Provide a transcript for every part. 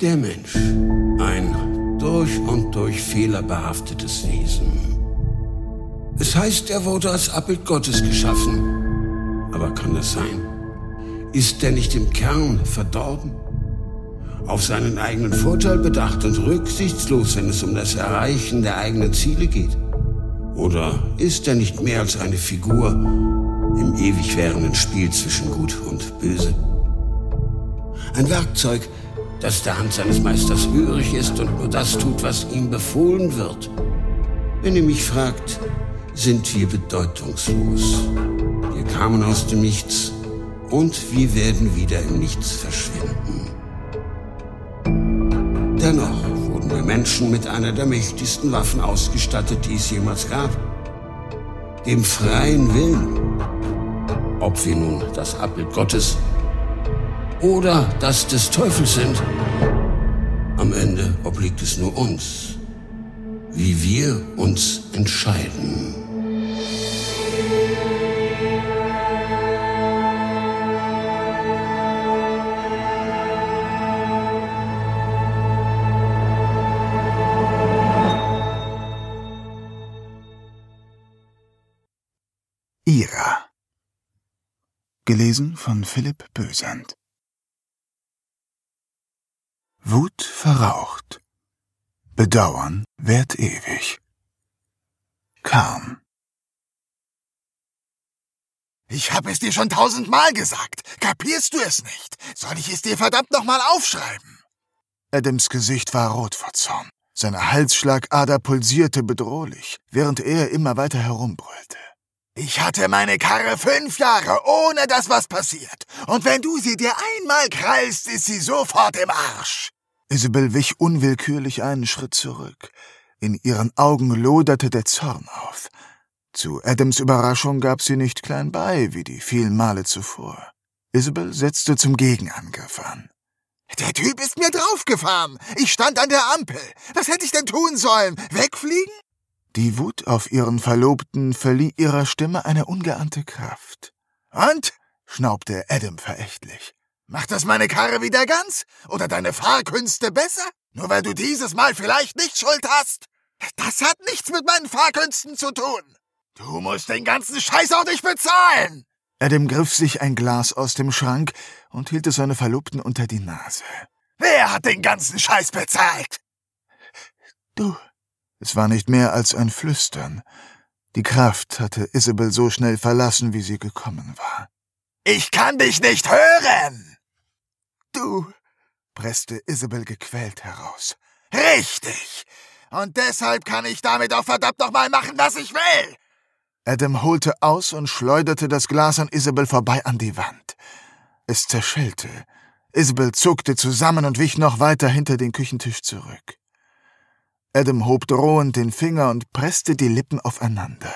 Der Mensch, ein durch und durch fehlerbehaftetes Wesen. Es heißt, er wurde als Abbild Gottes geschaffen. Aber kann das sein? Ist er nicht im Kern verdorben? Auf seinen eigenen Vorteil bedacht und rücksichtslos, wenn es um das Erreichen der eigenen Ziele geht? Oder ist er nicht mehr als eine Figur im ewig währenden Spiel zwischen Gut und Böse? Ein Werkzeug, das der Hand seines Meisters hörig ist und nur das tut, was ihm befohlen wird. Wenn ihr mich fragt, sind wir bedeutungslos. Wir kamen aus dem Nichts und wir werden wieder im Nichts verschwinden. Dennoch wurden wir Menschen mit einer der mächtigsten Waffen ausgestattet, die es jemals gab. Dem freien Willen. Ob wir nun das Abbild Gottes oder das des Teufels sind. Am Ende obliegt es nur uns, wie wir uns entscheiden. Ira. Gelesen von Philipp Bösand. Wut verraucht. Bedauern währt ewig. Karm. Ich hab es dir schon tausendmal gesagt. Kapierst du es nicht? Soll ich es dir verdammt nochmal aufschreiben? Adams Gesicht war rot vor Zorn. Seine Halsschlagader pulsierte bedrohlich, während er immer weiter herumbrüllte. Ich hatte meine Karre fünf Jahre, ohne dass was passiert. Und wenn du sie dir einmal krallst, ist sie sofort im Arsch. Isabel wich unwillkürlich einen Schritt zurück. In ihren Augen loderte der Zorn auf. Zu Adams Überraschung gab sie nicht klein bei, wie die vielen Male zuvor. Isabel setzte zum Gegenangriff an. Der Typ ist mir draufgefahren. Ich stand an der Ampel. Was hätte ich denn tun sollen? Wegfliegen? Die Wut auf ihren Verlobten verlieh ihrer Stimme eine ungeahnte Kraft. Und? schnaubte Adam verächtlich. Macht das meine Karre wieder ganz? Oder deine Fahrkünste besser? Nur weil du dieses Mal vielleicht nicht Schuld hast? Das hat nichts mit meinen Fahrkünsten zu tun. Du musst den ganzen Scheiß auch nicht bezahlen. Adam griff sich ein Glas aus dem Schrank und hielt es seine Verlobten unter die Nase. Wer hat den ganzen Scheiß bezahlt? Du, es war nicht mehr als ein Flüstern. Die Kraft hatte Isabel so schnell verlassen, wie sie gekommen war. Ich kann dich nicht hören! Du, presste Isabel gequält heraus. Richtig! Und deshalb kann ich damit auch verdammt nochmal machen, was ich will! Adam holte aus und schleuderte das Glas an Isabel vorbei an die Wand. Es zerschellte. Isabel zuckte zusammen und wich noch weiter hinter den Küchentisch zurück. Adam hob drohend den Finger und presste die Lippen aufeinander.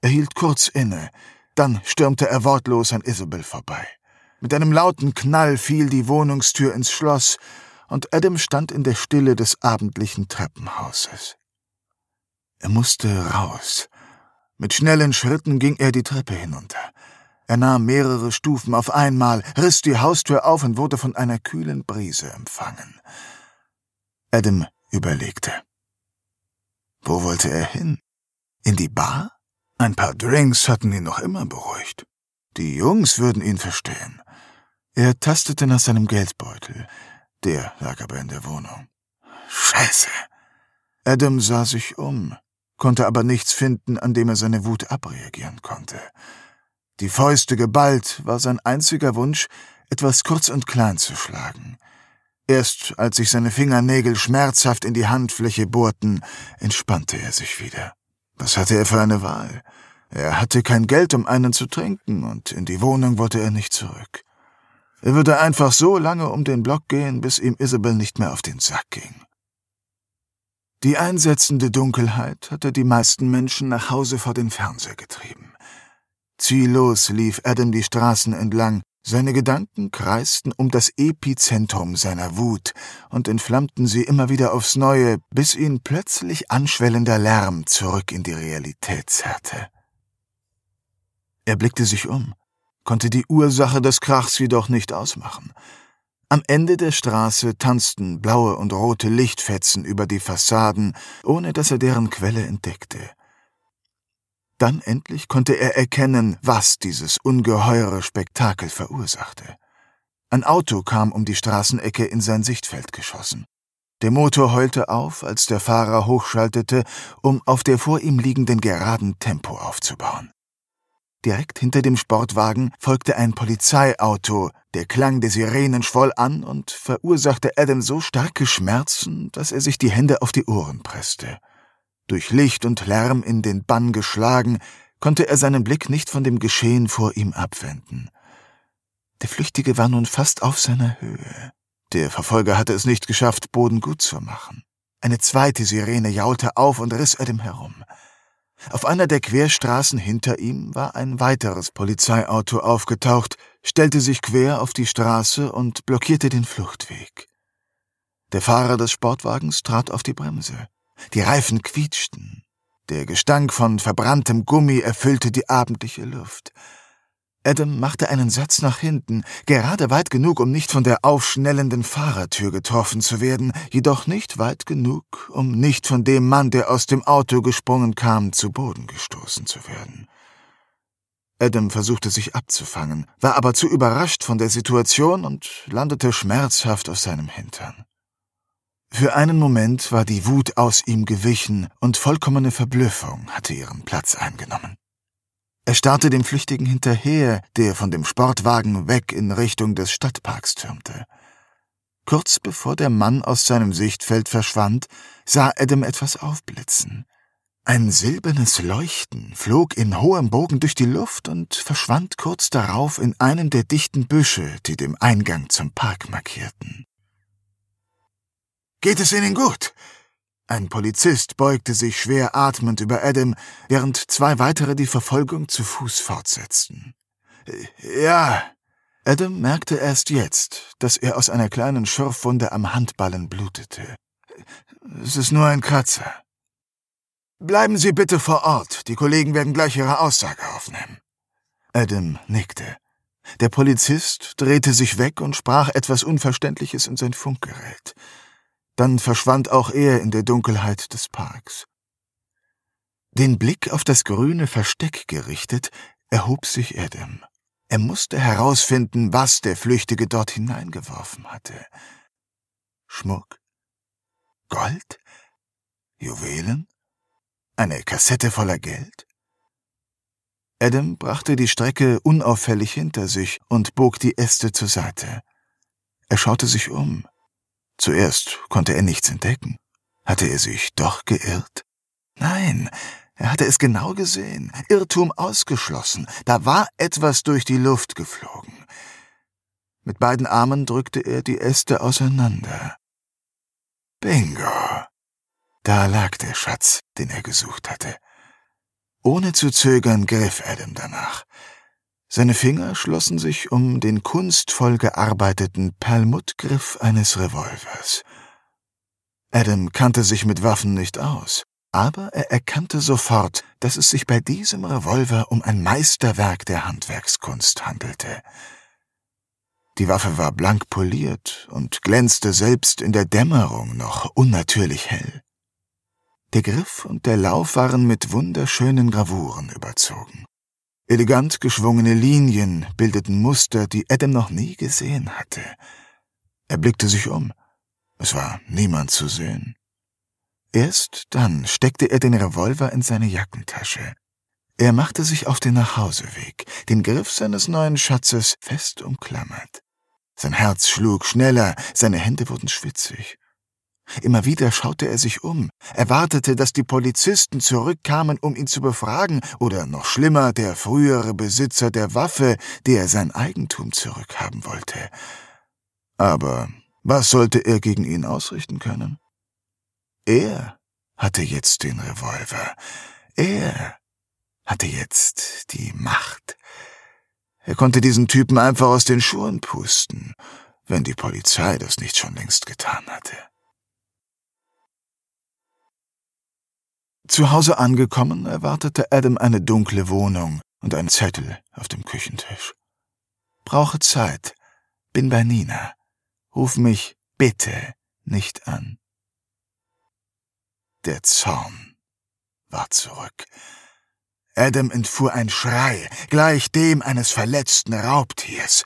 Er hielt kurz inne, dann stürmte er wortlos an Isabel vorbei. Mit einem lauten Knall fiel die Wohnungstür ins Schloss, und Adam stand in der Stille des abendlichen Treppenhauses. Er musste raus. Mit schnellen Schritten ging er die Treppe hinunter. Er nahm mehrere Stufen auf einmal, riss die Haustür auf und wurde von einer kühlen Brise empfangen. Adam überlegte. Wo wollte er hin? In die Bar? Ein paar Drinks hatten ihn noch immer beruhigt. Die Jungs würden ihn verstehen. Er tastete nach seinem Geldbeutel. Der lag aber in der Wohnung. Scheiße. Adam sah sich um, konnte aber nichts finden, an dem er seine Wut abreagieren konnte. Die Fäuste geballt war sein einziger Wunsch, etwas kurz und klein zu schlagen. Erst als sich seine Fingernägel schmerzhaft in die Handfläche bohrten, entspannte er sich wieder. Was hatte er für eine Wahl? Er hatte kein Geld, um einen zu trinken, und in die Wohnung wollte er nicht zurück. Er würde einfach so lange um den Block gehen, bis ihm Isabel nicht mehr auf den Sack ging. Die einsetzende Dunkelheit hatte die meisten Menschen nach Hause vor den Fernseher getrieben. Ziellos lief Adam die Straßen entlang, seine Gedanken kreisten um das Epizentrum seiner Wut und entflammten sie immer wieder aufs Neue, bis ihn plötzlich anschwellender Lärm zurück in die Realität zerrte. Er blickte sich um, konnte die Ursache des Krachs jedoch nicht ausmachen. Am Ende der Straße tanzten blaue und rote Lichtfetzen über die Fassaden, ohne dass er deren Quelle entdeckte. Dann endlich konnte er erkennen, was dieses ungeheure Spektakel verursachte. Ein Auto kam um die Straßenecke in sein Sichtfeld geschossen. Der Motor heulte auf, als der Fahrer hochschaltete, um auf der vor ihm liegenden geraden Tempo aufzubauen. Direkt hinter dem Sportwagen folgte ein Polizeiauto, der Klang der Sirenen schwoll an und verursachte Adam so starke Schmerzen, dass er sich die Hände auf die Ohren presste. Durch Licht und Lärm in den Bann geschlagen, konnte er seinen Blick nicht von dem Geschehen vor ihm abwenden. Der Flüchtige war nun fast auf seiner Höhe. Der Verfolger hatte es nicht geschafft, Boden gut zu machen. Eine zweite Sirene jaulte auf und riss Adam herum. Auf einer der Querstraßen hinter ihm war ein weiteres Polizeiauto aufgetaucht, stellte sich quer auf die Straße und blockierte den Fluchtweg. Der Fahrer des Sportwagens trat auf die Bremse. Die Reifen quietschten. Der Gestank von verbranntem Gummi erfüllte die abendliche Luft. Adam machte einen Satz nach hinten, gerade weit genug, um nicht von der aufschnellenden Fahrertür getroffen zu werden, jedoch nicht weit genug, um nicht von dem Mann, der aus dem Auto gesprungen kam, zu Boden gestoßen zu werden. Adam versuchte sich abzufangen, war aber zu überrascht von der Situation und landete schmerzhaft auf seinem Hintern. Für einen Moment war die Wut aus ihm gewichen und vollkommene Verblüffung hatte ihren Platz eingenommen. Er starrte dem Flüchtigen hinterher, der von dem Sportwagen weg in Richtung des Stadtparks türmte. Kurz bevor der Mann aus seinem Sichtfeld verschwand, sah Adam etwas aufblitzen. Ein silbernes Leuchten flog in hohem Bogen durch die Luft und verschwand kurz darauf in einem der dichten Büsche, die dem Eingang zum Park markierten. Geht es Ihnen gut? Ein Polizist beugte sich schwer atmend über Adam, während zwei weitere die Verfolgung zu Fuß fortsetzten. Ja. Adam merkte erst jetzt, dass er aus einer kleinen Schürfwunde am Handballen blutete. Es ist nur ein Kratzer. Bleiben Sie bitte vor Ort, die Kollegen werden gleich Ihre Aussage aufnehmen. Adam nickte. Der Polizist drehte sich weg und sprach etwas Unverständliches in sein Funkgerät. Dann verschwand auch er in der Dunkelheit des Parks. Den Blick auf das grüne Versteck gerichtet, erhob sich Adam. Er musste herausfinden, was der Flüchtige dort hineingeworfen hatte. Schmuck? Gold? Juwelen? Eine Kassette voller Geld? Adam brachte die Strecke unauffällig hinter sich und bog die Äste zur Seite. Er schaute sich um. Zuerst konnte er nichts entdecken. Hatte er sich doch geirrt? Nein, er hatte es genau gesehen. Irrtum ausgeschlossen. Da war etwas durch die Luft geflogen. Mit beiden Armen drückte er die Äste auseinander. Bingo. Da lag der Schatz, den er gesucht hatte. Ohne zu zögern griff Adam danach. Seine Finger schlossen sich um den kunstvoll gearbeiteten Perlmuttgriff eines Revolvers. Adam kannte sich mit Waffen nicht aus, aber er erkannte sofort, dass es sich bei diesem Revolver um ein Meisterwerk der Handwerkskunst handelte. Die Waffe war blank poliert und glänzte selbst in der Dämmerung noch unnatürlich hell. Der Griff und der Lauf waren mit wunderschönen Gravuren überzogen. Elegant geschwungene Linien bildeten Muster, die Adam noch nie gesehen hatte. Er blickte sich um. Es war niemand zu sehen. Erst dann steckte er den Revolver in seine Jackentasche. Er machte sich auf den Nachhauseweg, den Griff seines neuen Schatzes fest umklammert. Sein Herz schlug schneller, seine Hände wurden schwitzig. Immer wieder schaute er sich um, erwartete, dass die Polizisten zurückkamen, um ihn zu befragen, oder noch schlimmer, der frühere Besitzer der Waffe, der sein Eigentum zurückhaben wollte. Aber was sollte er gegen ihn ausrichten können? Er hatte jetzt den Revolver. Er hatte jetzt die Macht. Er konnte diesen Typen einfach aus den Schuhen pusten, wenn die Polizei das nicht schon längst getan hatte. Zu Hause angekommen, erwartete Adam eine dunkle Wohnung und einen Zettel auf dem Küchentisch. Brauche Zeit. Bin bei Nina. Ruf mich bitte nicht an. Der Zorn war zurück. Adam entfuhr ein Schrei, gleich dem eines verletzten Raubtiers.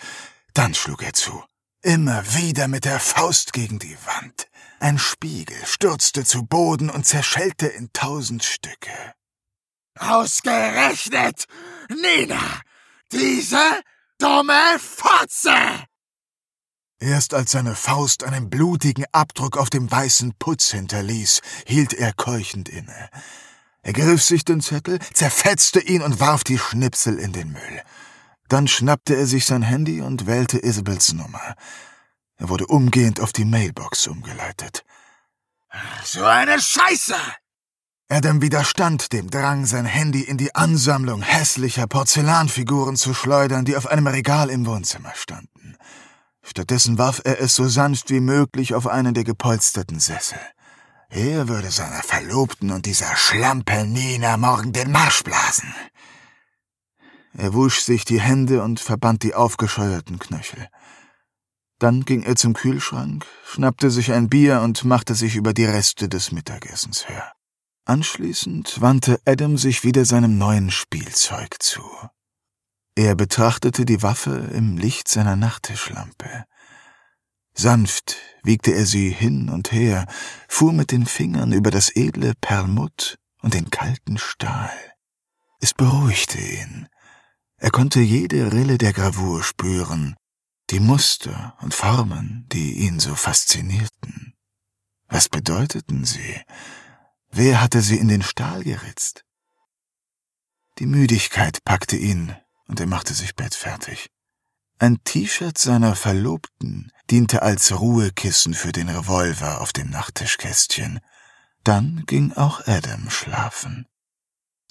Dann schlug er zu, immer wieder mit der Faust gegen die Wand. Ein Spiegel stürzte zu Boden und zerschellte in tausend Stücke. Ausgerechnet Nina, diese dumme Fotze! Erst als seine Faust einen blutigen Abdruck auf dem weißen Putz hinterließ, hielt er keuchend inne. Er griff sich den Zettel, zerfetzte ihn und warf die Schnipsel in den Müll. Dann schnappte er sich sein Handy und wählte Isabels Nummer. Er wurde umgehend auf die Mailbox umgeleitet. So eine Scheiße! Adam widerstand dem Drang, sein Handy in die Ansammlung hässlicher Porzellanfiguren zu schleudern, die auf einem Regal im Wohnzimmer standen. Stattdessen warf er es so sanft wie möglich auf einen der gepolsterten Sessel. Er würde seiner Verlobten und dieser Schlampe Nina morgen den Marsch blasen. Er wusch sich die Hände und verband die aufgescheuerten Knöchel. Dann ging er zum Kühlschrank, schnappte sich ein Bier und machte sich über die Reste des Mittagessens her. Anschließend wandte Adam sich wieder seinem neuen Spielzeug zu. Er betrachtete die Waffe im Licht seiner Nachttischlampe. Sanft wiegte er sie hin und her, fuhr mit den Fingern über das edle Perlmutt und den kalten Stahl. Es beruhigte ihn. Er konnte jede Rille der Gravur spüren, die Muster und Formen, die ihn so faszinierten. Was bedeuteten sie? Wer hatte sie in den Stahl geritzt? Die Müdigkeit packte ihn, und er machte sich bettfertig. Ein T-Shirt seiner Verlobten diente als Ruhekissen für den Revolver auf dem Nachttischkästchen. Dann ging auch Adam schlafen.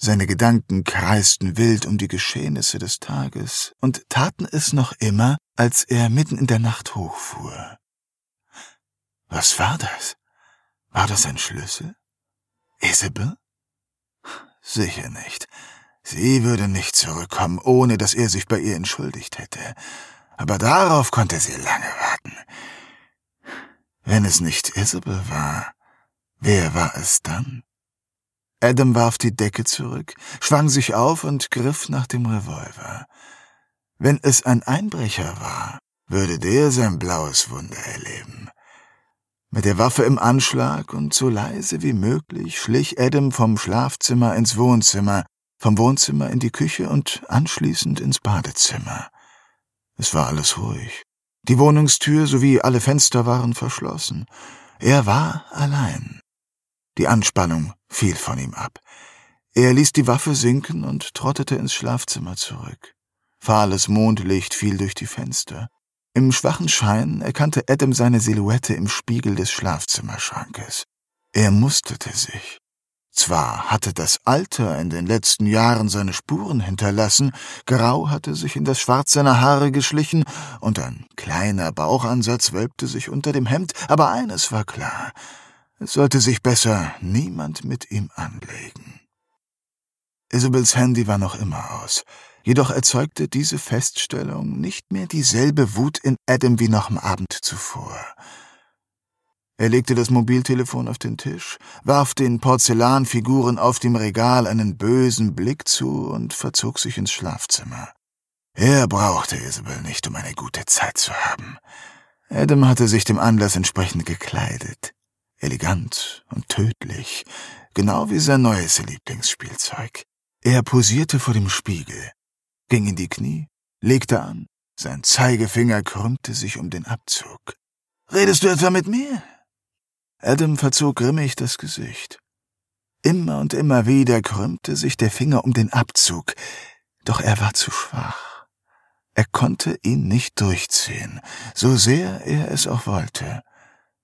Seine Gedanken kreisten wild um die Geschehnisse des Tages und taten es noch immer, als er mitten in der Nacht hochfuhr. Was war das? War das ein Schlüssel? Isabel? Sicher nicht. Sie würde nicht zurückkommen, ohne dass er sich bei ihr entschuldigt hätte. Aber darauf konnte sie lange warten. Wenn es nicht Isabel war, wer war es dann? Adam warf die Decke zurück, schwang sich auf und griff nach dem Revolver. Wenn es ein Einbrecher war, würde der sein blaues Wunder erleben. Mit der Waffe im Anschlag und so leise wie möglich schlich Adam vom Schlafzimmer ins Wohnzimmer, vom Wohnzimmer in die Küche und anschließend ins Badezimmer. Es war alles ruhig. Die Wohnungstür sowie alle Fenster waren verschlossen. Er war allein. Die Anspannung fiel von ihm ab. Er ließ die Waffe sinken und trottete ins Schlafzimmer zurück. Fahles Mondlicht fiel durch die Fenster. Im schwachen Schein erkannte Adam seine Silhouette im Spiegel des Schlafzimmerschrankes. Er musterte sich. Zwar hatte das Alter in den letzten Jahren seine Spuren hinterlassen, Grau hatte sich in das Schwarz seiner Haare geschlichen und ein kleiner Bauchansatz wölbte sich unter dem Hemd, aber eines war klar, es sollte sich besser niemand mit ihm anlegen. Isabels Handy war noch immer aus. Jedoch erzeugte diese Feststellung nicht mehr dieselbe Wut in Adam wie noch am Abend zuvor. Er legte das Mobiltelefon auf den Tisch, warf den Porzellanfiguren auf dem Regal einen bösen Blick zu und verzog sich ins Schlafzimmer. Er brauchte Isabel nicht, um eine gute Zeit zu haben. Adam hatte sich dem Anlass entsprechend gekleidet. Elegant und tödlich, genau wie sein neues Lieblingsspielzeug. Er posierte vor dem Spiegel, ging in die Knie, legte an, sein Zeigefinger krümmte sich um den Abzug. Redest du etwa mit mir? Adam verzog grimmig das Gesicht. Immer und immer wieder krümmte sich der Finger um den Abzug, doch er war zu schwach. Er konnte ihn nicht durchziehen, so sehr er es auch wollte.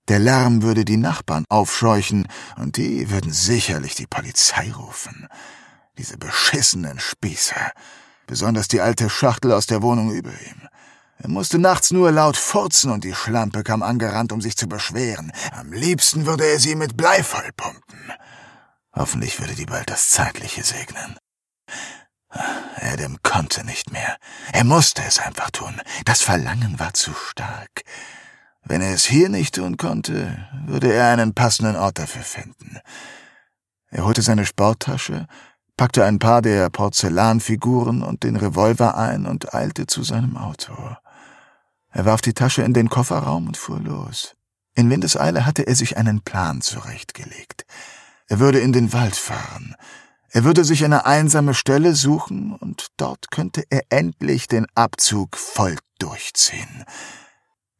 Der Lärm würde die Nachbarn aufscheuchen, und die würden sicherlich die Polizei rufen. Diese beschissenen Spießer besonders die alte Schachtel aus der Wohnung über ihm. Er musste nachts nur laut furzen und die Schlampe kam angerannt, um sich zu beschweren. Am liebsten würde er sie mit Blei vollpumpen. Hoffentlich würde die bald das Zeitliche segnen. Adam konnte nicht mehr. Er musste es einfach tun. Das Verlangen war zu stark. Wenn er es hier nicht tun konnte, würde er einen passenden Ort dafür finden. Er holte seine Sporttasche, packte ein paar der Porzellanfiguren und den Revolver ein und eilte zu seinem Auto. Er warf die Tasche in den Kofferraum und fuhr los. In Windeseile hatte er sich einen Plan zurechtgelegt. Er würde in den Wald fahren. Er würde sich eine einsame Stelle suchen und dort könnte er endlich den Abzug voll durchziehen.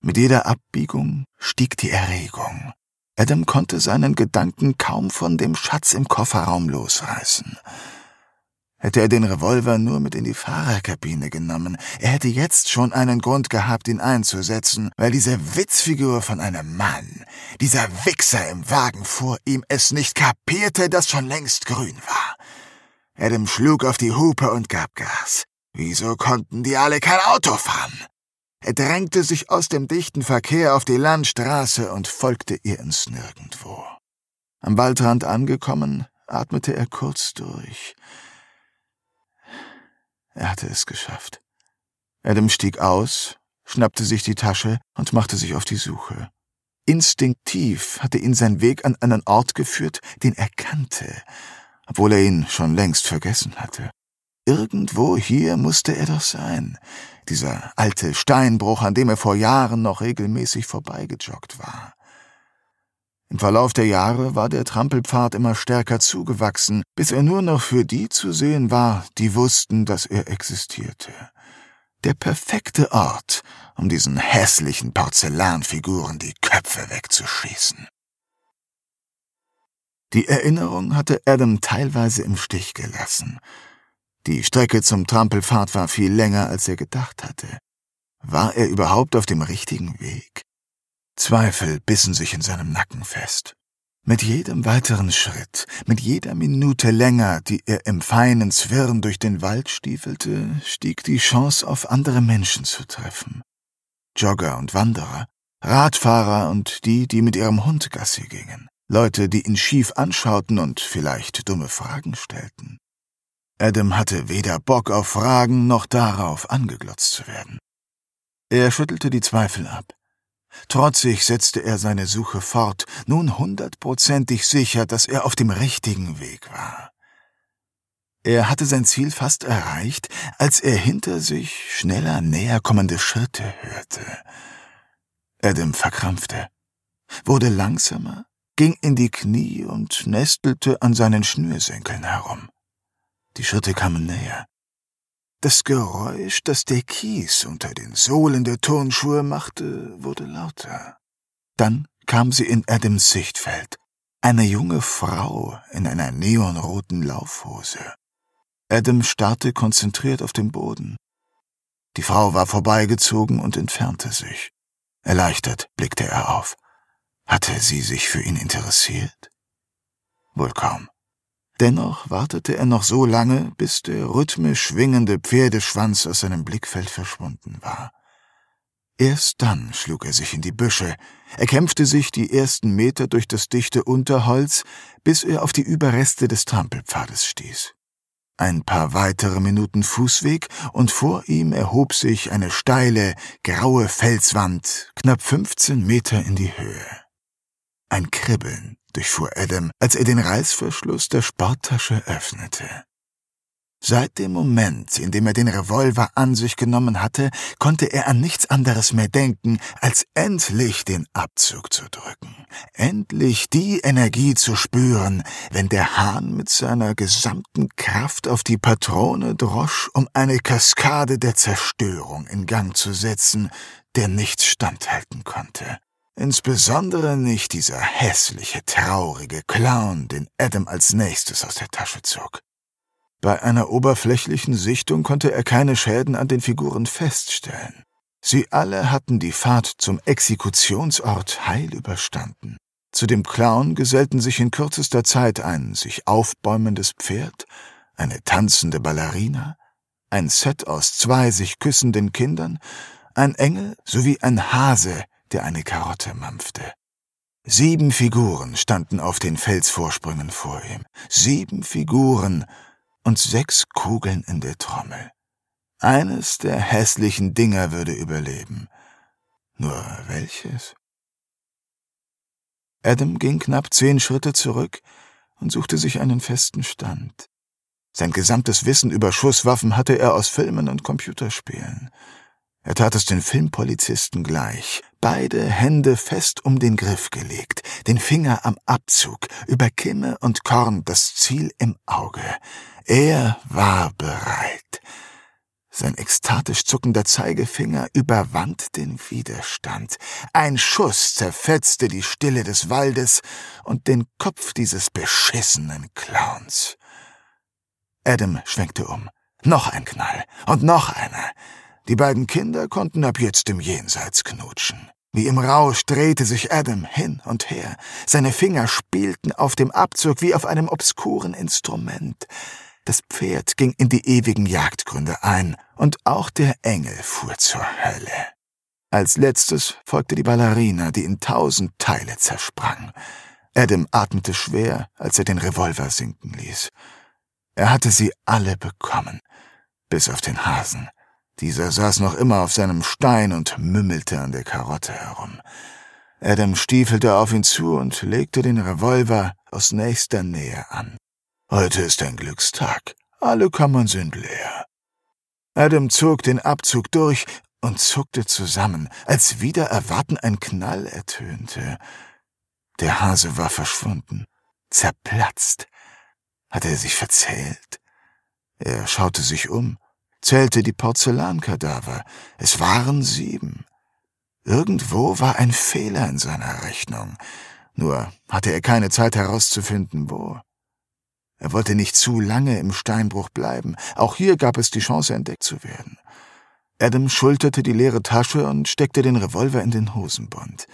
Mit jeder Abbiegung stieg die Erregung. Adam konnte seinen Gedanken kaum von dem Schatz im Kofferraum losreißen. Hätte er den Revolver nur mit in die Fahrerkabine genommen, er hätte jetzt schon einen Grund gehabt, ihn einzusetzen, weil diese Witzfigur von einem Mann, dieser Wichser im Wagen vor ihm, es nicht kapierte, dass schon längst grün war. Adam schlug auf die Hupe und gab Gas. Wieso konnten die alle kein Auto fahren? Er drängte sich aus dem dichten Verkehr auf die Landstraße und folgte ihr ins Nirgendwo. Am Waldrand angekommen, atmete er kurz durch. Er hatte es geschafft. Adam stieg aus, schnappte sich die Tasche und machte sich auf die Suche. Instinktiv hatte ihn sein Weg an einen Ort geführt, den er kannte, obwohl er ihn schon längst vergessen hatte. Irgendwo hier musste er doch sein, dieser alte Steinbruch, an dem er vor Jahren noch regelmäßig vorbeigejoggt war. Im Verlauf der Jahre war der Trampelpfad immer stärker zugewachsen, bis er nur noch für die zu sehen war, die wussten, dass er existierte. Der perfekte Ort, um diesen hässlichen Porzellanfiguren die Köpfe wegzuschießen. Die Erinnerung hatte Adam teilweise im Stich gelassen. Die Strecke zum Trampelpfad war viel länger, als er gedacht hatte. War er überhaupt auf dem richtigen Weg? Zweifel bissen sich in seinem Nacken fest. Mit jedem weiteren Schritt, mit jeder Minute länger, die er im feinen Zwirn durch den Wald stiefelte, stieg die Chance auf andere Menschen zu treffen. Jogger und Wanderer, Radfahrer und die, die mit ihrem Hund Gassi gingen, Leute, die ihn schief anschauten und vielleicht dumme Fragen stellten. Adam hatte weder Bock auf Fragen noch darauf, angeglotzt zu werden. Er schüttelte die Zweifel ab. Trotzig setzte er seine Suche fort, nun hundertprozentig sicher, dass er auf dem richtigen Weg war. Er hatte sein Ziel fast erreicht, als er hinter sich schneller näher kommende Schritte hörte. Adam verkrampfte, wurde langsamer, ging in die Knie und nestelte an seinen Schnürsenkeln herum. Die Schritte kamen näher. Das Geräusch, das der Kies unter den Sohlen der Turnschuhe machte, wurde lauter. Dann kam sie in Adams Sichtfeld. Eine junge Frau in einer neonroten Laufhose. Adam starrte konzentriert auf den Boden. Die Frau war vorbeigezogen und entfernte sich. Erleichtert blickte er auf. Hatte sie sich für ihn interessiert? Wohl kaum. Dennoch wartete er noch so lange, bis der rhythmisch schwingende Pferdeschwanz aus seinem Blickfeld verschwunden war. Erst dann schlug er sich in die Büsche, er kämpfte sich die ersten Meter durch das dichte Unterholz, bis er auf die Überreste des Trampelpfades stieß. Ein paar weitere Minuten Fußweg, und vor ihm erhob sich eine steile, graue Felswand, knapp 15 Meter in die Höhe. Ein Kribbeln durchfuhr Adam, als er den Reißverschluss der Sporttasche öffnete. Seit dem Moment, in dem er den Revolver an sich genommen hatte, konnte er an nichts anderes mehr denken, als endlich den Abzug zu drücken, endlich die Energie zu spüren, wenn der Hahn mit seiner gesamten Kraft auf die Patrone drosch, um eine Kaskade der Zerstörung in Gang zu setzen, der nichts standhalten konnte. Insbesondere nicht dieser hässliche, traurige Clown, den Adam als nächstes aus der Tasche zog. Bei einer oberflächlichen Sichtung konnte er keine Schäden an den Figuren feststellen. Sie alle hatten die Fahrt zum Exekutionsort heil überstanden. Zu dem Clown gesellten sich in kürzester Zeit ein sich aufbäumendes Pferd, eine tanzende Ballerina, ein Set aus zwei sich küssenden Kindern, ein Engel sowie ein Hase, der eine Karotte mampfte. Sieben Figuren standen auf den Felsvorsprüngen vor ihm. Sieben Figuren und sechs Kugeln in der Trommel. Eines der hässlichen Dinger würde überleben. Nur welches? Adam ging knapp zehn Schritte zurück und suchte sich einen festen Stand. Sein gesamtes Wissen über Schusswaffen hatte er aus Filmen und Computerspielen. Er tat es den Filmpolizisten gleich. Beide Hände fest um den Griff gelegt, den Finger am Abzug, über Kimme und Korn das Ziel im Auge. Er war bereit. Sein ekstatisch zuckender Zeigefinger überwand den Widerstand. Ein Schuss zerfetzte die Stille des Waldes und den Kopf dieses beschissenen Clowns. Adam schwenkte um. Noch ein Knall und noch einer. Die beiden Kinder konnten ab jetzt im Jenseits knutschen. Wie im Rausch drehte sich Adam hin und her. Seine Finger spielten auf dem Abzug wie auf einem obskuren Instrument. Das Pferd ging in die ewigen Jagdgründe ein, und auch der Engel fuhr zur Hölle. Als letztes folgte die Ballerina, die in tausend Teile zersprang. Adam atmete schwer, als er den Revolver sinken ließ. Er hatte sie alle bekommen, bis auf den Hasen. Dieser saß noch immer auf seinem Stein und mümmelte an der Karotte herum. Adam stiefelte auf ihn zu und legte den Revolver aus nächster Nähe an. Heute ist ein Glückstag. Alle Kammern sind leer. Adam zog den Abzug durch und zuckte zusammen, als wieder erwarten ein Knall ertönte. Der Hase war verschwunden, zerplatzt. Hatte er sich verzählt? Er schaute sich um zählte die Porzellankadaver. Es waren sieben. Irgendwo war ein Fehler in seiner Rechnung. Nur hatte er keine Zeit herauszufinden, wo. Er wollte nicht zu lange im Steinbruch bleiben. Auch hier gab es die Chance, entdeckt zu werden. Adam schulterte die leere Tasche und steckte den Revolver in den Hosenbund.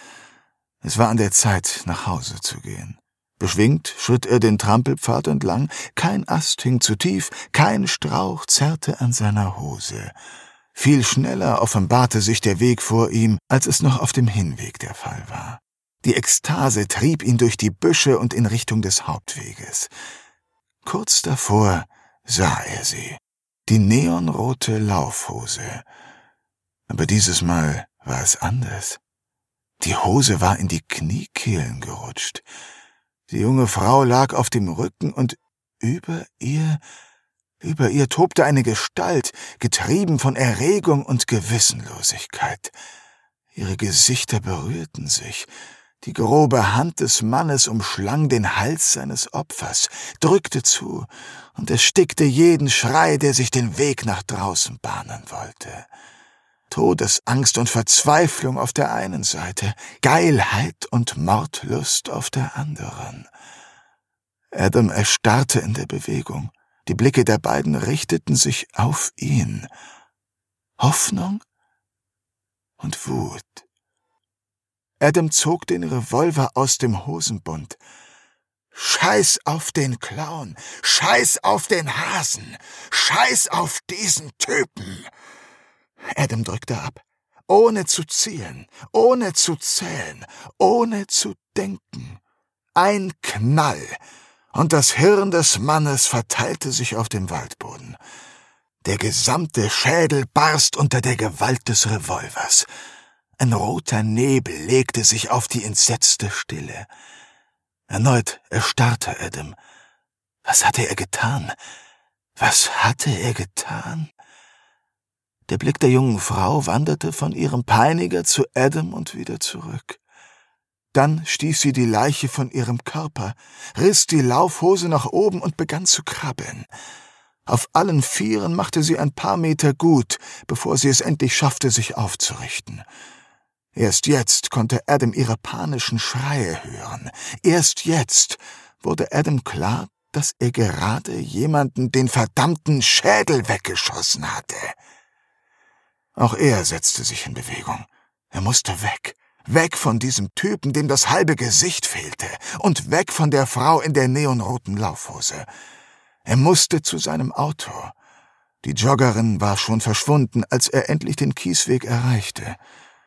Es war an der Zeit, nach Hause zu gehen. Beschwingt schritt er den Trampelpfad entlang, kein Ast hing zu tief, kein Strauch zerrte an seiner Hose. Viel schneller offenbarte sich der Weg vor ihm, als es noch auf dem Hinweg der Fall war. Die Ekstase trieb ihn durch die Büsche und in Richtung des Hauptweges. Kurz davor sah er sie, die neonrote Laufhose. Aber dieses Mal war es anders. Die Hose war in die Kniekehlen gerutscht. Die junge Frau lag auf dem Rücken und über ihr, über ihr tobte eine Gestalt, getrieben von Erregung und Gewissenlosigkeit. Ihre Gesichter berührten sich, die grobe Hand des Mannes umschlang den Hals seines Opfers, drückte zu und erstickte jeden Schrei, der sich den Weg nach draußen bahnen wollte. Todesangst und Verzweiflung auf der einen Seite, Geilheit und Mordlust auf der anderen. Adam erstarrte in der Bewegung. Die Blicke der beiden richteten sich auf ihn. Hoffnung und Wut. Adam zog den Revolver aus dem Hosenbund. Scheiß auf den Clown, scheiß auf den Hasen, scheiß auf diesen Typen. Adam drückte ab. Ohne zu zielen, ohne zu zählen, ohne zu denken. Ein Knall, und das Hirn des Mannes verteilte sich auf dem Waldboden. Der gesamte Schädel barst unter der Gewalt des Revolvers. Ein roter Nebel legte sich auf die entsetzte Stille. Erneut erstarrte Adam. Was hatte er getan? Was hatte er getan? Der Blick der jungen Frau wanderte von ihrem Peiniger zu Adam und wieder zurück. Dann stieß sie die Leiche von ihrem Körper, riss die Laufhose nach oben und begann zu krabbeln. Auf allen Vieren machte sie ein paar Meter gut, bevor sie es endlich schaffte, sich aufzurichten. Erst jetzt konnte Adam ihre panischen Schreie hören. Erst jetzt wurde Adam klar, dass er gerade jemanden den verdammten Schädel weggeschossen hatte. Auch er setzte sich in Bewegung. Er musste weg. Weg von diesem Typen, dem das halbe Gesicht fehlte, und weg von der Frau in der neonroten Laufhose. Er musste zu seinem Auto. Die Joggerin war schon verschwunden, als er endlich den Kiesweg erreichte.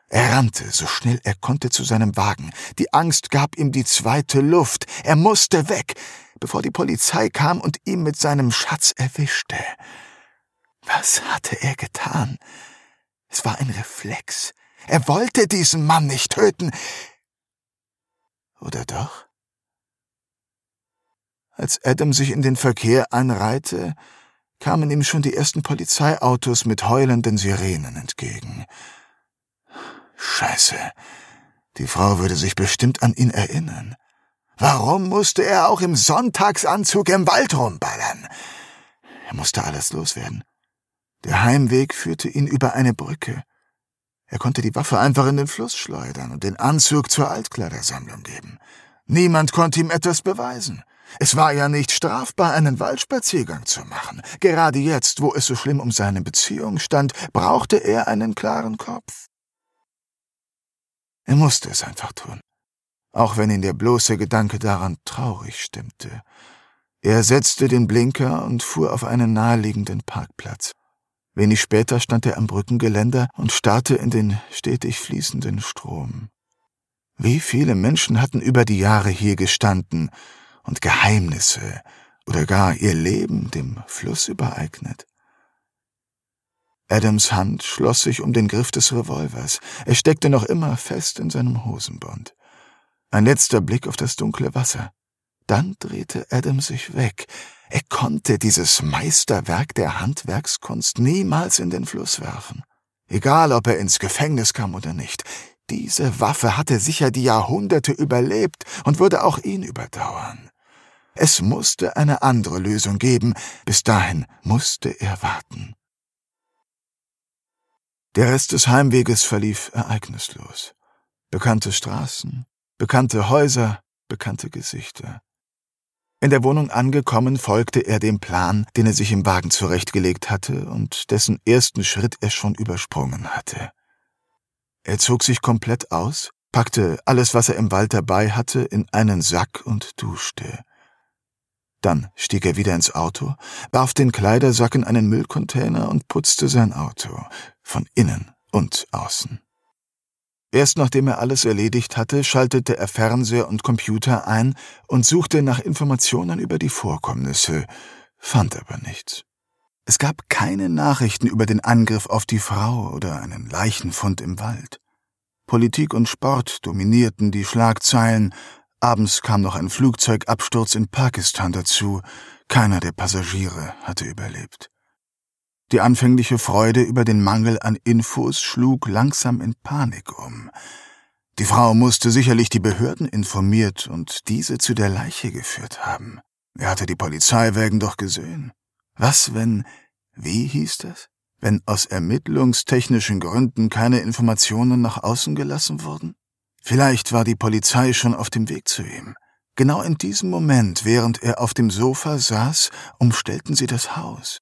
Er rannte, so schnell er konnte, zu seinem Wagen. Die Angst gab ihm die zweite Luft. Er musste weg, bevor die Polizei kam und ihn mit seinem Schatz erwischte. Was hatte er getan? Es war ein Reflex. Er wollte diesen Mann nicht töten. Oder doch? Als Adam sich in den Verkehr einreihte, kamen ihm schon die ersten Polizeiautos mit heulenden Sirenen entgegen. Scheiße. Die Frau würde sich bestimmt an ihn erinnern. Warum musste er auch im Sonntagsanzug im Wald rumballern? Er musste alles loswerden. Der Heimweg führte ihn über eine Brücke. Er konnte die Waffe einfach in den Fluss schleudern und den Anzug zur Altkleidersammlung geben. Niemand konnte ihm etwas beweisen. Es war ja nicht strafbar, einen Waldspaziergang zu machen. Gerade jetzt, wo es so schlimm um seine Beziehung stand, brauchte er einen klaren Kopf. Er musste es einfach tun, auch wenn ihn der bloße Gedanke daran traurig stimmte. Er setzte den Blinker und fuhr auf einen naheliegenden Parkplatz. Wenig später stand er am Brückengeländer und starrte in den stetig fließenden Strom. Wie viele Menschen hatten über die Jahre hier gestanden und Geheimnisse oder gar ihr Leben dem Fluss übereignet? Adams Hand schloss sich um den Griff des Revolvers. Er steckte noch immer fest in seinem Hosenbund. Ein letzter Blick auf das dunkle Wasser. Dann drehte Adam sich weg. Er konnte dieses Meisterwerk der Handwerkskunst niemals in den Fluss werfen. Egal, ob er ins Gefängnis kam oder nicht. Diese Waffe hatte sicher die Jahrhunderte überlebt und würde auch ihn überdauern. Es musste eine andere Lösung geben. Bis dahin musste er warten. Der Rest des Heimweges verlief ereignislos. Bekannte Straßen, bekannte Häuser, bekannte Gesichter. In der Wohnung angekommen, folgte er dem Plan, den er sich im Wagen zurechtgelegt hatte und dessen ersten Schritt er schon übersprungen hatte. Er zog sich komplett aus, packte alles, was er im Wald dabei hatte, in einen Sack und duschte. Dann stieg er wieder ins Auto, warf den Kleidersack in einen Müllcontainer und putzte sein Auto, von innen und außen. Erst nachdem er alles erledigt hatte, schaltete er Fernseher und Computer ein und suchte nach Informationen über die Vorkommnisse, fand aber nichts. Es gab keine Nachrichten über den Angriff auf die Frau oder einen Leichenfund im Wald. Politik und Sport dominierten die Schlagzeilen, Abends kam noch ein Flugzeugabsturz in Pakistan dazu. Keiner der Passagiere hatte überlebt. Die anfängliche Freude über den Mangel an Infos schlug langsam in Panik um. Die Frau musste sicherlich die Behörden informiert und diese zu der Leiche geführt haben. Er hatte die Polizeiwägen doch gesehen. Was, wenn, wie hieß das? Wenn aus ermittlungstechnischen Gründen keine Informationen nach außen gelassen wurden? Vielleicht war die Polizei schon auf dem Weg zu ihm. Genau in diesem Moment, während er auf dem Sofa saß, umstellten sie das Haus.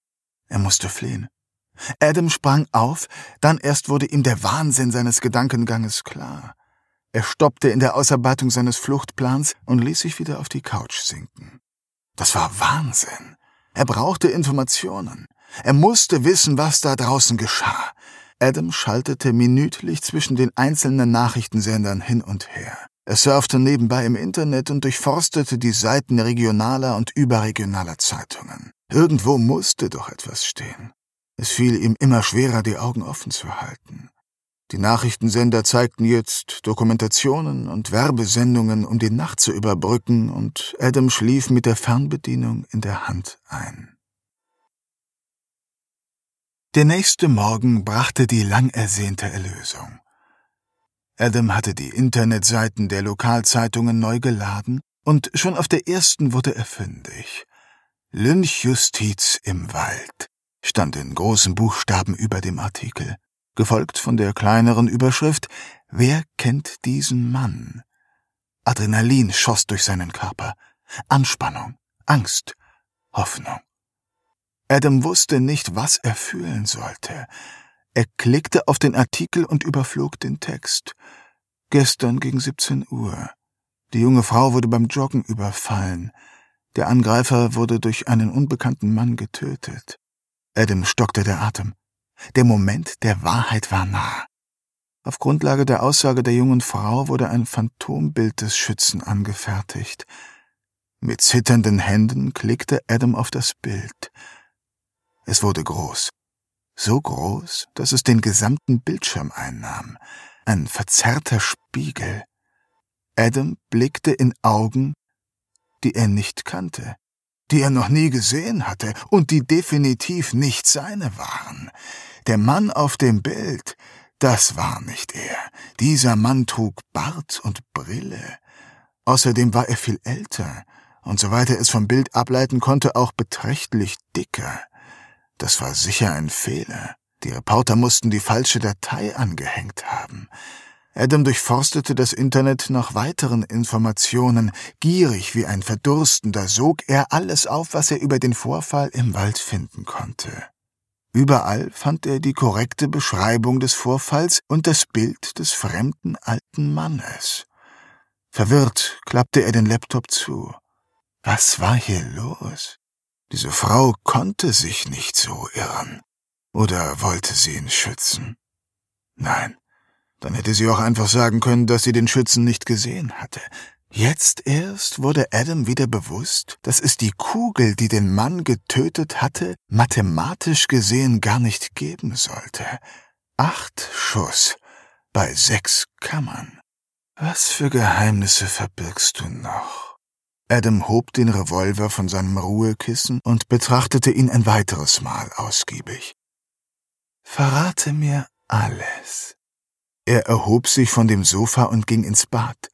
Er musste fliehen. Adam sprang auf, dann erst wurde ihm der Wahnsinn seines Gedankenganges klar. Er stoppte in der Ausarbeitung seines Fluchtplans und ließ sich wieder auf die Couch sinken. Das war Wahnsinn. Er brauchte Informationen. Er musste wissen, was da draußen geschah. Adam schaltete minütlich zwischen den einzelnen Nachrichtensendern hin und her. Er surfte nebenbei im Internet und durchforstete die Seiten regionaler und überregionaler Zeitungen. Irgendwo musste doch etwas stehen. Es fiel ihm immer schwerer, die Augen offen zu halten. Die Nachrichtensender zeigten jetzt Dokumentationen und Werbesendungen, um die Nacht zu überbrücken, und Adam schlief mit der Fernbedienung in der Hand ein. Der nächste Morgen brachte die lang ersehnte Erlösung. Adam hatte die Internetseiten der Lokalzeitungen neu geladen und schon auf der ersten wurde er fündig. Lynchjustiz im Wald stand in großen Buchstaben über dem Artikel, gefolgt von der kleineren Überschrift Wer kennt diesen Mann? Adrenalin schoss durch seinen Körper, Anspannung, Angst, Hoffnung. Adam wusste nicht, was er fühlen sollte. Er klickte auf den Artikel und überflog den Text. Gestern gegen 17 Uhr. Die junge Frau wurde beim Joggen überfallen. Der Angreifer wurde durch einen unbekannten Mann getötet. Adam stockte der Atem. Der Moment der Wahrheit war nah. Auf Grundlage der Aussage der jungen Frau wurde ein Phantombild des Schützen angefertigt. Mit zitternden Händen klickte Adam auf das Bild. Es wurde groß. So groß, dass es den gesamten Bildschirm einnahm. Ein verzerrter Spiegel. Adam blickte in Augen, die er nicht kannte, die er noch nie gesehen hatte und die definitiv nicht seine waren. Der Mann auf dem Bild, das war nicht er. Dieser Mann trug Bart und Brille. Außerdem war er viel älter und soweit er es vom Bild ableiten konnte, auch beträchtlich dicker. Das war sicher ein Fehler. Die Reporter mussten die falsche Datei angehängt haben. Adam durchforstete das Internet nach weiteren Informationen. Gierig wie ein Verdurstender sog er alles auf, was er über den Vorfall im Wald finden konnte. Überall fand er die korrekte Beschreibung des Vorfalls und das Bild des fremden alten Mannes. Verwirrt klappte er den Laptop zu. Was war hier los? Diese Frau konnte sich nicht so irren. Oder wollte sie ihn schützen? Nein, dann hätte sie auch einfach sagen können, dass sie den Schützen nicht gesehen hatte. Jetzt erst wurde Adam wieder bewusst, dass es die Kugel, die den Mann getötet hatte, mathematisch gesehen gar nicht geben sollte. Acht Schuss bei sechs Kammern. Was für Geheimnisse verbirgst du noch? Adam hob den Revolver von seinem Ruhekissen und betrachtete ihn ein weiteres Mal ausgiebig. Verrate mir alles. Er erhob sich von dem Sofa und ging ins Bad,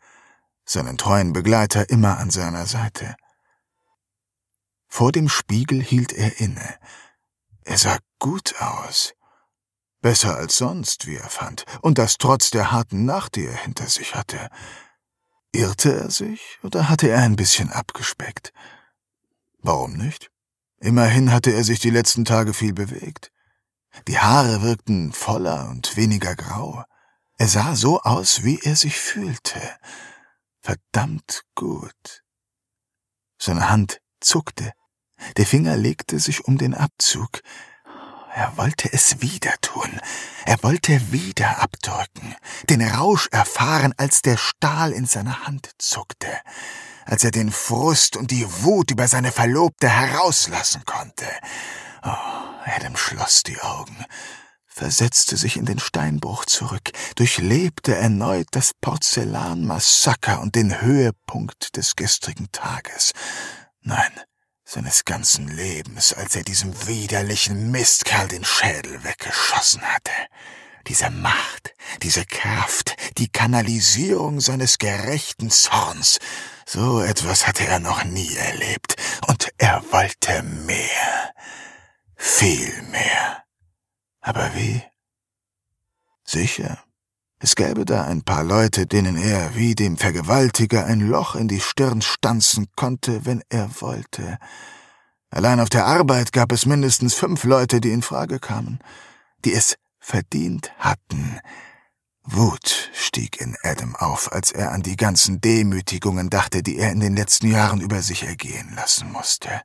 seinen treuen Begleiter immer an seiner Seite. Vor dem Spiegel hielt er inne. Er sah gut aus. Besser als sonst, wie er fand, und das trotz der harten Nacht, die er hinter sich hatte. Irrte er sich oder hatte er ein bisschen abgespeckt? Warum nicht? Immerhin hatte er sich die letzten Tage viel bewegt. Die Haare wirkten voller und weniger grau. Er sah so aus, wie er sich fühlte. Verdammt gut. Seine Hand zuckte. Der Finger legte sich um den Abzug. Er wollte es wieder tun. Er wollte wieder abdrücken, den Rausch erfahren, als der Stahl in seiner Hand zuckte, als er den Frust und die Wut über seine Verlobte herauslassen konnte. Oh, Adam schloss die Augen versetzte sich in den Steinbruch zurück, durchlebte erneut das Porzellanmassaker und den Höhepunkt des gestrigen Tages. Nein, seines ganzen Lebens, als er diesem widerlichen Mistkerl den Schädel weggeschossen hatte. Diese Macht, diese Kraft, die Kanalisierung seines gerechten Zorns, so etwas hatte er noch nie erlebt, und er wollte mehr, viel mehr. Aber wie? Sicher, es gäbe da ein paar Leute, denen er wie dem Vergewaltiger ein Loch in die Stirn stanzen konnte, wenn er wollte. Allein auf der Arbeit gab es mindestens fünf Leute, die in Frage kamen, die es verdient hatten. Wut stieg in Adam auf, als er an die ganzen Demütigungen dachte, die er in den letzten Jahren über sich ergehen lassen musste.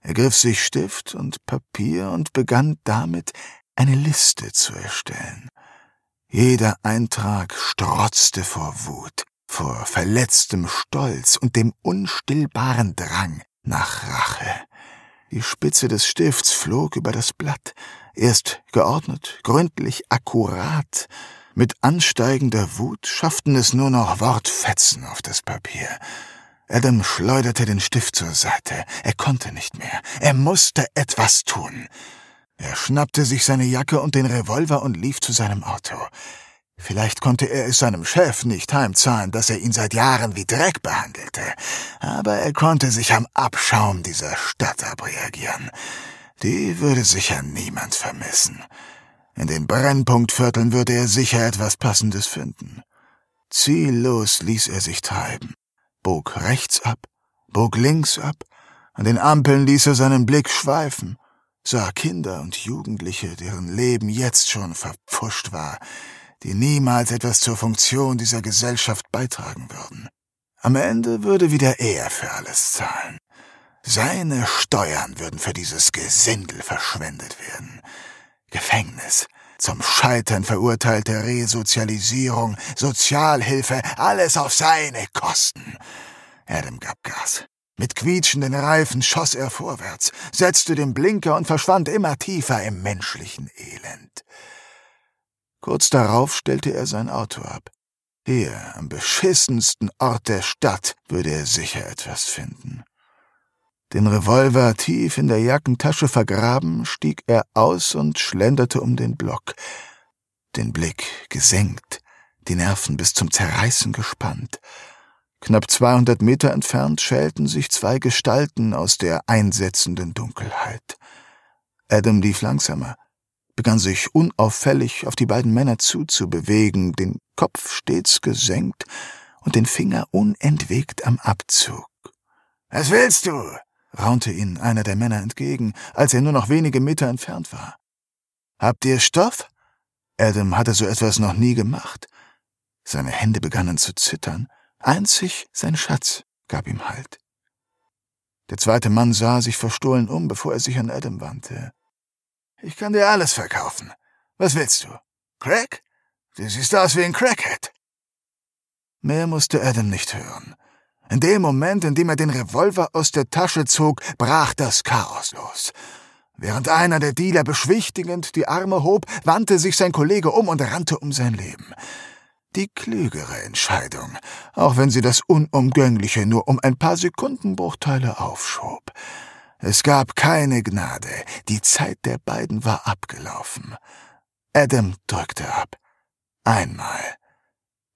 Er griff sich Stift und Papier und begann damit, eine Liste zu erstellen. Jeder Eintrag strotzte vor Wut, vor verletztem Stolz und dem unstillbaren Drang nach Rache. Die Spitze des Stifts flog über das Blatt, erst geordnet, gründlich, akkurat. Mit ansteigender Wut schafften es nur noch Wortfetzen auf das Papier. Adam schleuderte den Stift zur Seite. Er konnte nicht mehr. Er musste etwas tun. Er schnappte sich seine Jacke und den Revolver und lief zu seinem Auto. Vielleicht konnte er es seinem Chef nicht heimzahlen, dass er ihn seit Jahren wie Dreck behandelte, aber er konnte sich am Abschaum dieser Stadt abreagieren. Die würde sicher niemand vermissen. In den Brennpunktvierteln würde er sicher etwas Passendes finden. Ziellos ließ er sich treiben, bog rechts ab, bog links ab, an den Ampeln ließ er seinen Blick schweifen, sah Kinder und Jugendliche, deren Leben jetzt schon verpfuscht war, die niemals etwas zur Funktion dieser Gesellschaft beitragen würden. Am Ende würde wieder er für alles zahlen. Seine Steuern würden für dieses Gesindel verschwendet werden. Gefängnis, zum Scheitern verurteilte Resozialisierung, Sozialhilfe, alles auf seine Kosten. Adam gab Gas. Mit quietschenden Reifen schoss er vorwärts, setzte den Blinker und verschwand immer tiefer im menschlichen Elend. Kurz darauf stellte er sein Auto ab. Hier, am beschissensten Ort der Stadt, würde er sicher etwas finden. Den Revolver tief in der Jackentasche vergraben, stieg er aus und schlenderte um den Block, den Blick gesenkt, die Nerven bis zum Zerreißen gespannt. Knapp 200 Meter entfernt schälten sich zwei Gestalten aus der einsetzenden Dunkelheit. Adam lief langsamer, begann sich unauffällig auf die beiden Männer zuzubewegen, den Kopf stets gesenkt und den Finger unentwegt am Abzug. Was willst du? raunte ihn einer der Männer entgegen, als er nur noch wenige Meter entfernt war. Habt ihr Stoff? Adam hatte so etwas noch nie gemacht. Seine Hände begannen zu zittern. Einzig sein Schatz gab ihm Halt. Der zweite Mann sah sich verstohlen um, bevor er sich an Adam wandte. Ich kann dir alles verkaufen. Was willst du? Crack? Du siehst aus wie ein Crackhead. Mehr musste Adam nicht hören. In dem Moment, in dem er den Revolver aus der Tasche zog, brach das Chaos los. Während einer der Dealer beschwichtigend die Arme hob, wandte sich sein Kollege um und rannte um sein Leben. Die klügere Entscheidung, auch wenn sie das Unumgängliche nur um ein paar Sekundenbruchteile aufschob. Es gab keine Gnade, die Zeit der beiden war abgelaufen. Adam drückte ab. Einmal,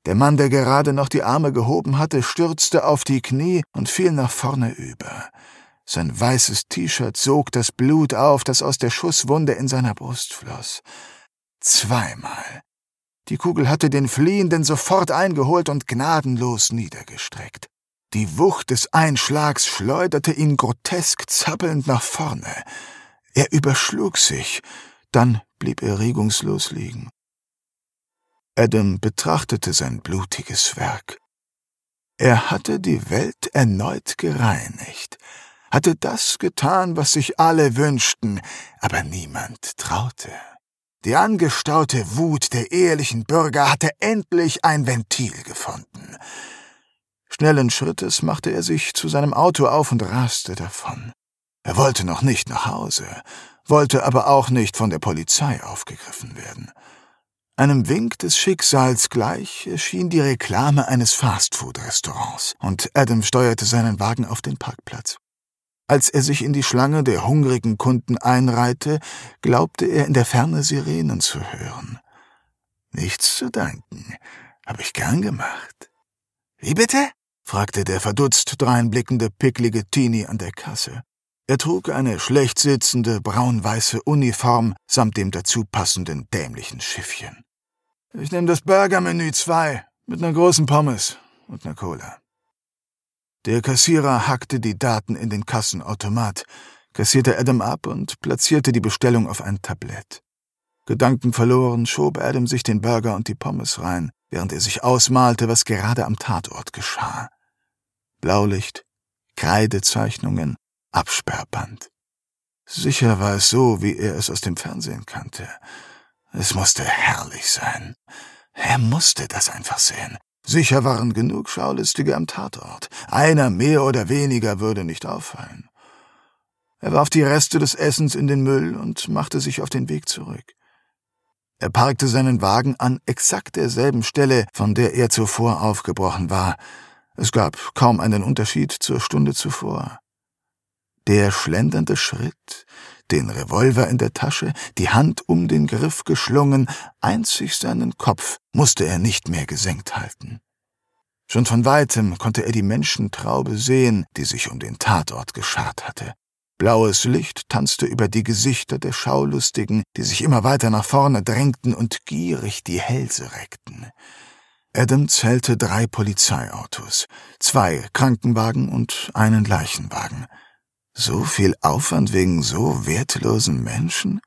der Mann, der gerade noch die Arme gehoben hatte, stürzte auf die Knie und fiel nach vorne über. Sein weißes T-Shirt sog das Blut auf, das aus der Schusswunde in seiner Brust floss. Zweimal. Die Kugel hatte den Fliehenden sofort eingeholt und gnadenlos niedergestreckt. Die Wucht des Einschlags schleuderte ihn grotesk zappelnd nach vorne. Er überschlug sich, dann blieb er regungslos liegen. Adam betrachtete sein blutiges Werk. Er hatte die Welt erneut gereinigt, hatte das getan, was sich alle wünschten, aber niemand traute. Die angestaute Wut der ehrlichen Bürger hatte endlich ein Ventil gefunden. Schnellen Schrittes machte er sich zu seinem Auto auf und raste davon. Er wollte noch nicht nach Hause, wollte aber auch nicht von der Polizei aufgegriffen werden. Einem Wink des Schicksals gleich erschien die Reklame eines Fastfood-Restaurants, und Adam steuerte seinen Wagen auf den Parkplatz. Als er sich in die Schlange der hungrigen Kunden einreihte, glaubte er in der Ferne Sirenen zu hören. Nichts zu danken, hab ich gern gemacht. Wie bitte? fragte der verdutzt dreinblickende, picklige Teenie an der Kasse. Er trug eine schlecht sitzende, braun-weiße Uniform samt dem dazu passenden dämlichen Schiffchen. Ich nehme das Burgermenü 2 mit einer großen Pommes und einer Cola. Der Kassierer hackte die Daten in den Kassenautomat, kassierte Adam ab und platzierte die Bestellung auf ein Tablett. Gedankenverloren schob Adam sich den Burger und die Pommes rein, während er sich ausmalte, was gerade am Tatort geschah. Blaulicht, Kreidezeichnungen, Absperrband. Sicher war es so, wie er es aus dem Fernsehen kannte. Es musste herrlich sein. Er musste das einfach sehen. Sicher waren genug Schaulistige am Tatort. Einer mehr oder weniger würde nicht auffallen. Er warf die Reste des Essens in den Müll und machte sich auf den Weg zurück. Er parkte seinen Wagen an exakt derselben Stelle, von der er zuvor aufgebrochen war. Es gab kaum einen Unterschied zur Stunde zuvor. Der schlendernde Schritt, den Revolver in der Tasche, die Hand um den Griff geschlungen, einzig seinen Kopf musste er nicht mehr gesenkt halten. Schon von weitem konnte er die Menschentraube sehen, die sich um den Tatort geschart hatte. Blaues Licht tanzte über die Gesichter der Schaulustigen, die sich immer weiter nach vorne drängten und gierig die Hälse reckten. Adam zählte drei Polizeiautos, zwei Krankenwagen und einen Leichenwagen. So viel Aufwand wegen so wertlosen Menschen?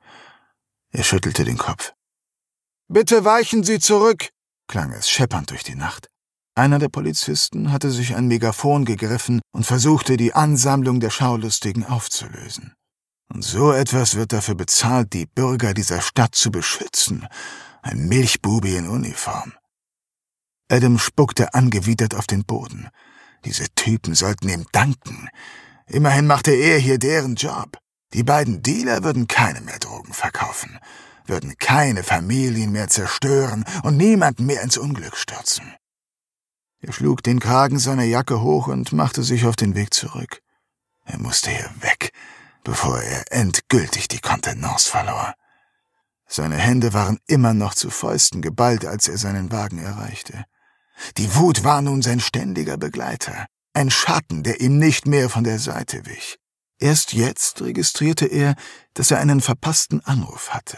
Er schüttelte den Kopf. Bitte weichen Sie zurück, klang es scheppernd durch die Nacht. Einer der Polizisten hatte sich ein Megafon gegriffen und versuchte, die Ansammlung der Schaulustigen aufzulösen. Und so etwas wird dafür bezahlt, die Bürger dieser Stadt zu beschützen. Ein Milchbubi in Uniform. Adam spuckte angewidert auf den Boden. Diese Typen sollten ihm danken. Immerhin machte er hier deren Job. Die beiden Dealer würden keine mehr Drogen verkaufen, würden keine Familien mehr zerstören und niemanden mehr ins Unglück stürzen. Er schlug den Kragen seiner Jacke hoch und machte sich auf den Weg zurück. Er musste hier weg, bevor er endgültig die Kontenance verlor. Seine Hände waren immer noch zu Fäusten geballt, als er seinen Wagen erreichte. Die Wut war nun sein ständiger Begleiter, ein Schatten, der ihm nicht mehr von der Seite wich. Erst jetzt registrierte er, dass er einen verpassten Anruf hatte.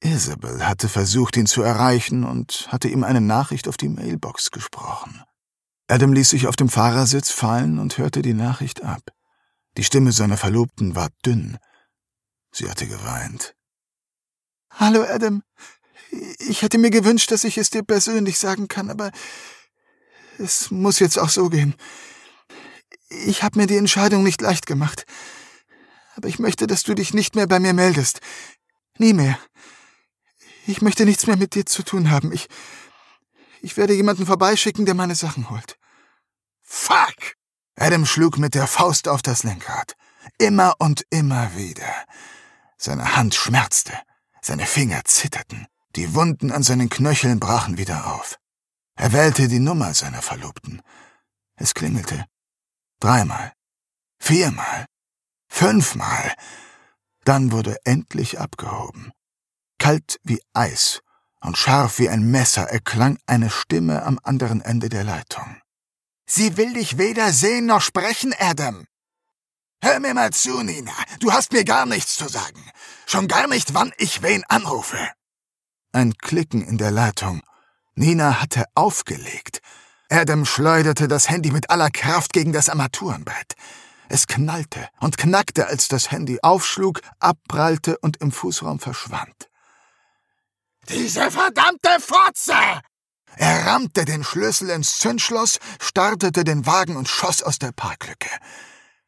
Isabel hatte versucht, ihn zu erreichen und hatte ihm eine Nachricht auf die Mailbox gesprochen. Adam ließ sich auf dem Fahrersitz fallen und hörte die Nachricht ab. Die Stimme seiner Verlobten war dünn. Sie hatte geweint. Hallo, Adam. Ich hätte mir gewünscht, dass ich es dir persönlich sagen kann, aber es muss jetzt auch so gehen. Ich habe mir die Entscheidung nicht leicht gemacht. Aber ich möchte, dass du dich nicht mehr bei mir meldest. Nie mehr. Ich möchte nichts mehr mit dir zu tun haben. Ich. Ich werde jemanden vorbeischicken, der meine Sachen holt. Fuck! Adam schlug mit der Faust auf das Lenkrad. Immer und immer wieder. Seine Hand schmerzte. Seine Finger zitterten. Die Wunden an seinen Knöcheln brachen wieder auf. Er wählte die Nummer seiner Verlobten. Es klingelte. Dreimal. Viermal. Fünfmal. Dann wurde endlich abgehoben. Kalt wie Eis und scharf wie ein Messer erklang eine Stimme am anderen Ende der Leitung. Sie will dich weder sehen noch sprechen, Adam. Hör mir mal zu, Nina. Du hast mir gar nichts zu sagen. Schon gar nicht, wann ich wen anrufe. Ein Klicken in der Leitung. Nina hatte aufgelegt. Adam schleuderte das Handy mit aller Kraft gegen das Armaturenbrett. Es knallte und knackte, als das Handy aufschlug, abprallte und im Fußraum verschwand. Diese verdammte Fotze! Er rammte den Schlüssel ins Zündschloss, startete den Wagen und schoss aus der Parklücke.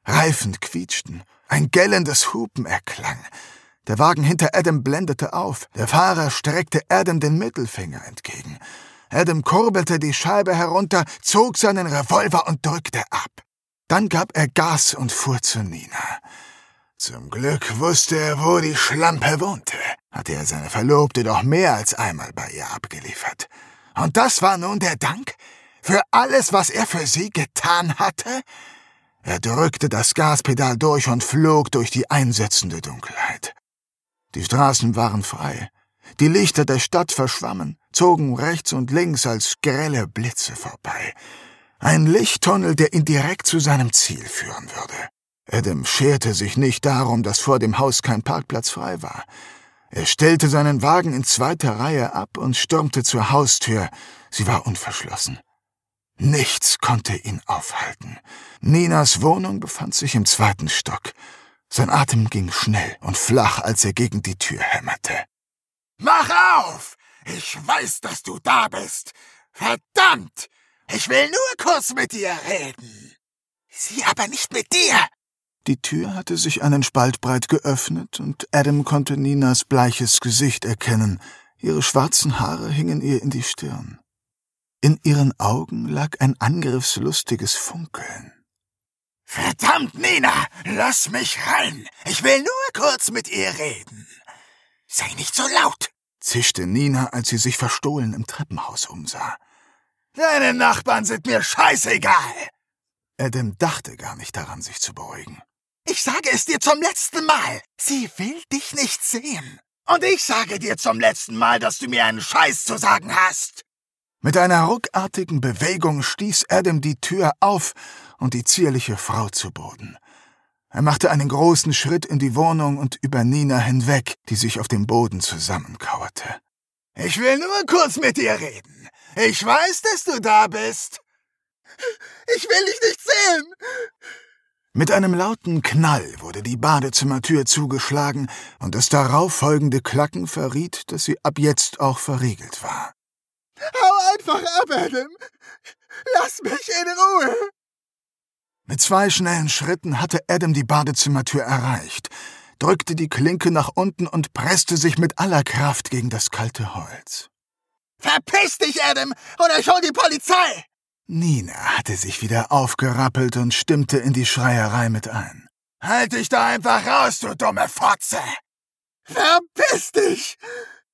Reifen quietschten, ein gellendes Hupen erklang. Der Wagen hinter Adam blendete auf. Der Fahrer streckte Adam den Mittelfinger entgegen. Adam kurbelte die Scheibe herunter, zog seinen Revolver und drückte ab. Dann gab er Gas und fuhr zu Nina. Zum Glück wusste er, wo die Schlampe wohnte. Hatte er seine Verlobte doch mehr als einmal bei ihr abgeliefert. Und das war nun der Dank für alles, was er für sie getan hatte? Er drückte das Gaspedal durch und flog durch die einsetzende Dunkelheit. Die Straßen waren frei. Die Lichter der Stadt verschwammen, zogen rechts und links als grelle Blitze vorbei. Ein Lichttunnel, der ihn direkt zu seinem Ziel führen würde. Adam scherte sich nicht darum, dass vor dem Haus kein Parkplatz frei war. Er stellte seinen Wagen in zweiter Reihe ab und stürmte zur Haustür. Sie war unverschlossen. Nichts konnte ihn aufhalten. Ninas Wohnung befand sich im zweiten Stock. Sein Atem ging schnell und flach, als er gegen die Tür hämmerte. Mach auf! Ich weiß, dass du da bist. Verdammt! Ich will nur kurz mit dir reden. Sie aber nicht mit dir. Die Tür hatte sich einen Spalt breit geöffnet und Adam konnte Ninas bleiches Gesicht erkennen. Ihre schwarzen Haare hingen ihr in die Stirn. In ihren Augen lag ein angriffslustiges Funkeln. Verdammt, Nina, lass mich rein. Ich will nur kurz mit ihr reden. Sei nicht so laut, zischte Nina, als sie sich verstohlen im Treppenhaus umsah. Deine Nachbarn sind mir scheißegal. Adam dachte gar nicht daran, sich zu beruhigen. Ich sage es dir zum letzten Mal. Sie will dich nicht sehen. Und ich sage dir zum letzten Mal, dass du mir einen Scheiß zu sagen hast. Mit einer ruckartigen Bewegung stieß Adam die Tür auf und die zierliche Frau zu Boden. Er machte einen großen Schritt in die Wohnung und über Nina hinweg, die sich auf dem Boden zusammenkauerte. Ich will nur kurz mit dir reden. Ich weiß, dass du da bist. Ich will dich nicht sehen. Mit einem lauten Knall wurde die Badezimmertür zugeschlagen und das darauf folgende Klacken verriet, dass sie ab jetzt auch verriegelt war. Hau einfach ab, Adam! Lass mich in Ruhe! Mit zwei schnellen Schritten hatte Adam die Badezimmertür erreicht, drückte die Klinke nach unten und presste sich mit aller Kraft gegen das kalte Holz. Verpiss dich, Adam, oder ich hol die Polizei! Nina hatte sich wieder aufgerappelt und stimmte in die Schreierei mit ein. Halt dich da einfach raus, du dumme Fotze! Verpiss dich!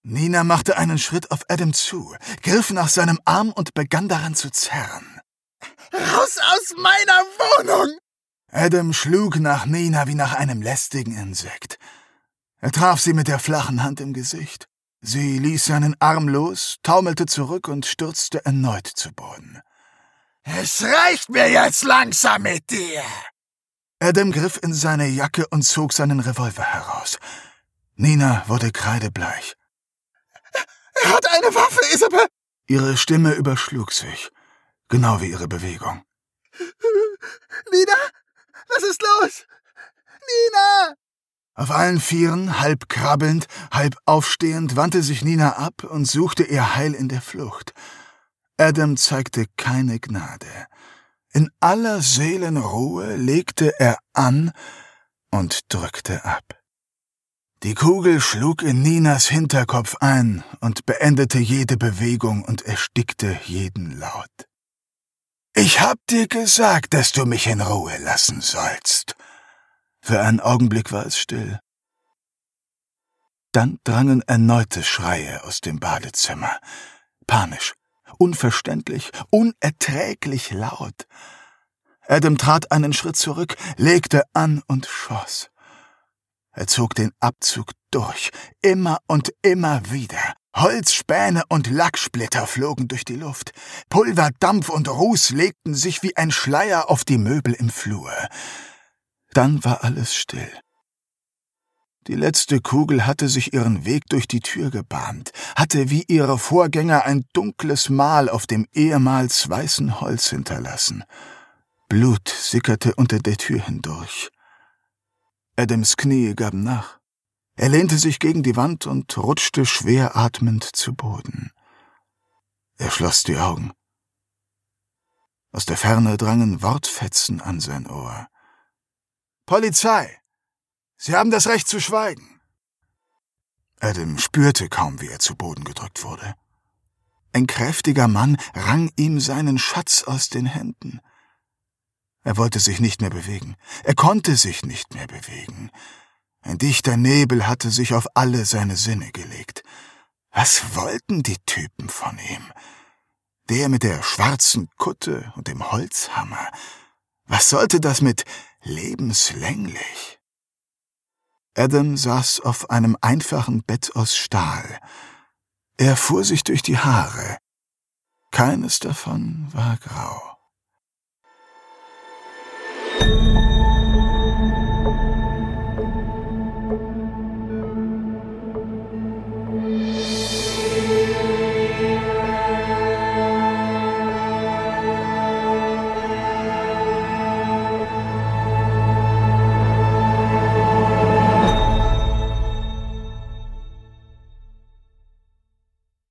Nina machte einen Schritt auf Adam zu, griff nach seinem Arm und begann daran zu zerren. Raus aus meiner Wohnung! Adam schlug nach Nina wie nach einem lästigen Insekt. Er traf sie mit der flachen Hand im Gesicht. Sie ließ seinen Arm los, taumelte zurück und stürzte erneut zu Boden. Es reicht mir jetzt langsam mit dir! Adam griff in seine Jacke und zog seinen Revolver heraus. Nina wurde kreidebleich. Er hat eine Waffe, Isabel! Ihre Stimme überschlug sich, genau wie ihre Bewegung. Nina, was ist los? Nina! Auf allen Vieren, halb krabbelnd, halb aufstehend, wandte sich Nina ab und suchte ihr Heil in der Flucht. Adam zeigte keine Gnade. In aller Seelenruhe legte er an und drückte ab. Die Kugel schlug in Ninas Hinterkopf ein und beendete jede Bewegung und erstickte jeden Laut. Ich hab dir gesagt, dass du mich in Ruhe lassen sollst. Für einen Augenblick war es still. Dann drangen erneute Schreie aus dem Badezimmer. Panisch, unverständlich, unerträglich laut. Adam trat einen Schritt zurück, legte an und schoss. Er zog den Abzug durch, immer und immer wieder. Holzspäne und Lacksplitter flogen durch die Luft. Pulver, Dampf und Ruß legten sich wie ein Schleier auf die Möbel im Flur. Dann war alles still. Die letzte Kugel hatte sich ihren Weg durch die Tür gebahnt, hatte wie ihre Vorgänger ein dunkles Mal auf dem ehemals weißen Holz hinterlassen. Blut sickerte unter der Tür hindurch. Adams Knie gaben nach. Er lehnte sich gegen die Wand und rutschte schwer atmend zu Boden. Er schloss die Augen. Aus der Ferne drangen Wortfetzen an sein Ohr. Polizei! Sie haben das Recht zu schweigen. Adam spürte kaum, wie er zu Boden gedrückt wurde. Ein kräftiger Mann rang ihm seinen Schatz aus den Händen. Er wollte sich nicht mehr bewegen. Er konnte sich nicht mehr bewegen. Ein dichter Nebel hatte sich auf alle seine Sinne gelegt. Was wollten die Typen von ihm? Der mit der schwarzen Kutte und dem Holzhammer. Was sollte das mit lebenslänglich? Adam saß auf einem einfachen Bett aus Stahl. Er fuhr sich durch die Haare. Keines davon war grau.